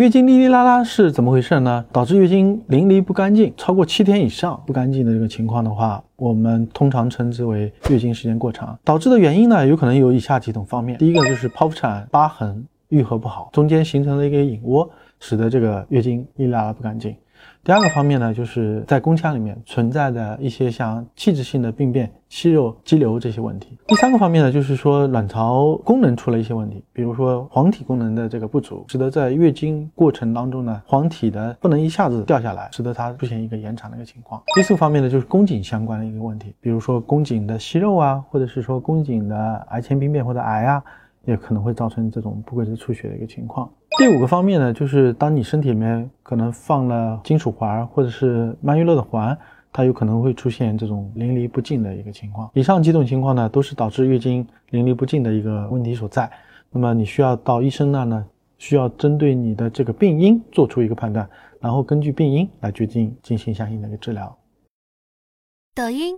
月经哩哩啦啦是怎么回事呢？导致月经淋漓不干净，超过七天以上不干净的这个情况的话，我们通常称之为月经时间过长。导致的原因呢，有可能有以下几种方面。第一个就是剖腹产疤痕愈合不好，中间形成了一个隐窝，使得这个月经哩哩啦啦不干净。第二个方面呢，就是在宫腔里面存在的一些像器质性的病变、息肉、肌瘤这些问题。第三个方面呢，就是说卵巢功能出了一些问题，比如说黄体功能的这个不足，使得在月经过程当中呢，黄体的不能一下子掉下来，使得它出现一个延长的一个情况。第四个方面呢，就是宫颈相关的一个问题，比如说宫颈的息肉啊，或者是说宫颈的癌前病变或者癌啊。也可能会造成这种不规则出血的一个情况。第五个方面呢，就是当你身体里面可能放了金属环或者是曼玉乐的环，它有可能会出现这种淋漓不尽的一个情况。以上几种情况呢，都是导致月经淋漓不尽的一个问题所在。那么你需要到医生那呢，需要针对你的这个病因做出一个判断，然后根据病因来决定进行相应的一个治疗。抖音。